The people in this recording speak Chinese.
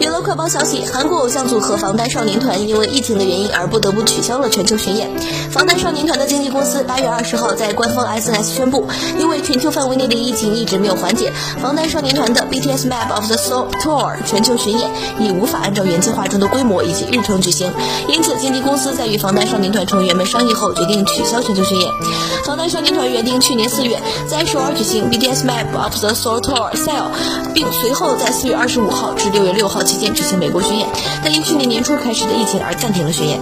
娱乐快报消息：韩国偶像组合防弹少年团因为疫情的原因而不得不取消了全球巡演。防弹少年团的经纪公司八月二十号在官方 SNS 宣布，因为全球范围内的疫情一直没有缓解，防弹少年团的 BTS Map of the Soul Tour 全球巡演已无法按照原计划中的规模以及日程举行。因此，经纪公司在与防弹少年团成员们商议后，决定取消全球巡演。防弹少年团原定去年四月在首尔举行 BTS Map of the Soul Tour Sale，并随后在四月二十五号至六月六号。期间执行美国巡演，但因去年年初开始的疫情而暂停了巡演。